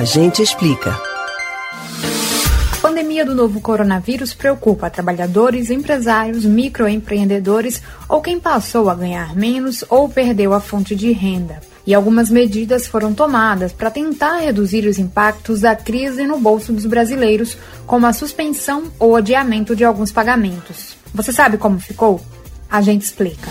A gente explica. A pandemia do novo coronavírus preocupa trabalhadores, empresários, microempreendedores ou quem passou a ganhar menos ou perdeu a fonte de renda. E algumas medidas foram tomadas para tentar reduzir os impactos da crise no bolso dos brasileiros, como a suspensão ou adiamento de alguns pagamentos. Você sabe como ficou? A gente explica.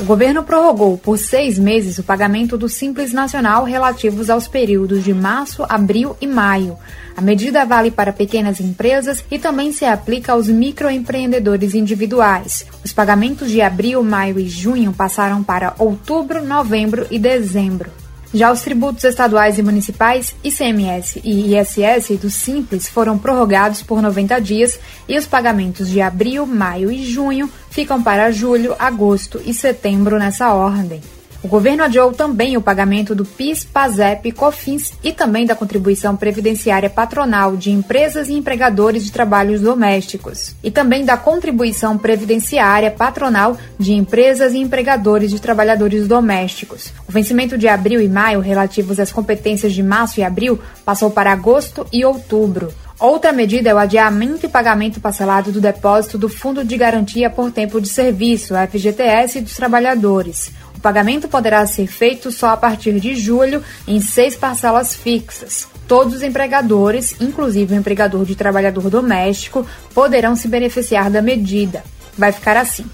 O governo prorrogou por seis meses o pagamento do Simples Nacional relativos aos períodos de março, abril e maio. A medida vale para pequenas empresas e também se aplica aos microempreendedores individuais. Os pagamentos de abril, maio e junho passaram para outubro, novembro e dezembro. Já os tributos estaduais e municipais, ICMS e ISS do Simples foram prorrogados por 90 dias e os pagamentos de abril, maio e junho ficam para julho, agosto e setembro nessa ordem. O governo adiou também o pagamento do PIS, PASEP, COFINS e também da contribuição previdenciária patronal de empresas e empregadores de trabalhos domésticos. E também da contribuição previdenciária patronal de empresas e empregadores de trabalhadores domésticos. O vencimento de abril e maio relativos às competências de março e abril passou para agosto e outubro. Outra medida é o adiamento e pagamento parcelado do depósito do Fundo de Garantia por Tempo de Serviço, FGTS, dos trabalhadores pagamento poderá ser feito só a partir de julho em seis parcelas fixas. Todos os empregadores, inclusive o empregador de trabalhador doméstico, poderão se beneficiar da medida. Vai ficar assim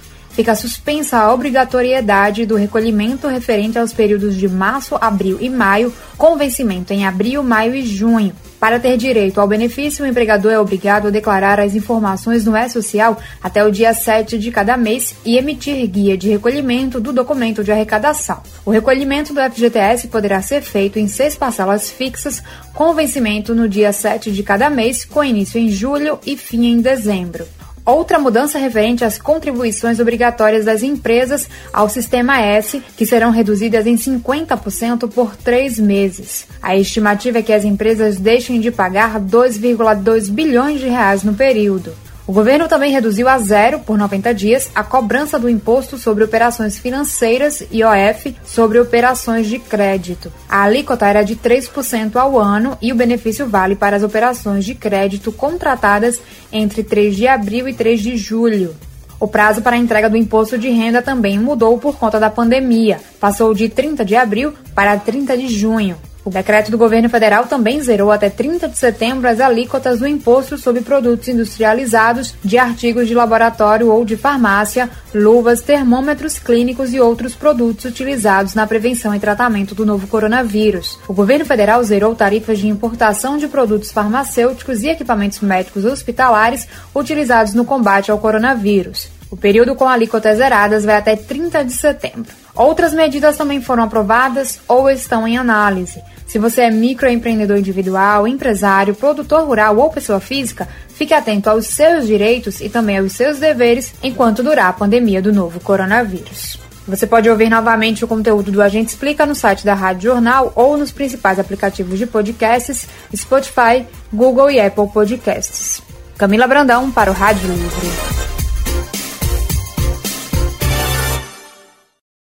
fica suspensa a obrigatoriedade do recolhimento referente aos períodos de março, abril e maio, com vencimento em abril, maio e junho. Para ter direito ao benefício, o empregador é obrigado a declarar as informações no E-Social até o dia 7 de cada mês e emitir guia de recolhimento do documento de arrecadação. O recolhimento do FGTS poderá ser feito em seis parcelas fixas, com vencimento no dia 7 de cada mês, com início em julho e fim em dezembro. Outra mudança referente às contribuições obrigatórias das empresas ao Sistema S, que serão reduzidas em 50% por três meses. A estimativa é que as empresas deixem de pagar 2,2 bilhões de reais no período. O governo também reduziu a zero, por 90 dias, a cobrança do Imposto sobre Operações Financeiras, IOF, sobre operações de crédito. A alíquota era de 3% ao ano e o benefício vale para as operações de crédito contratadas entre 3 de abril e 3 de julho. O prazo para a entrega do imposto de renda também mudou por conta da pandemia. Passou de 30 de abril para 30 de junho. O decreto do governo federal também zerou até 30 de setembro as alíquotas do imposto sobre produtos industrializados de artigos de laboratório ou de farmácia, luvas, termômetros clínicos e outros produtos utilizados na prevenção e tratamento do novo coronavírus. O governo federal zerou tarifas de importação de produtos farmacêuticos e equipamentos médicos hospitalares utilizados no combate ao coronavírus. O período com alíquotas zeradas vai até 30 de setembro. Outras medidas também foram aprovadas ou estão em análise. Se você é microempreendedor individual, empresário, produtor rural ou pessoa física, fique atento aos seus direitos e também aos seus deveres enquanto durar a pandemia do novo coronavírus. Você pode ouvir novamente o conteúdo do Agente Explica no site da Rádio Jornal ou nos principais aplicativos de podcasts, Spotify, Google e Apple Podcasts. Camila Brandão para o Rádio Livre.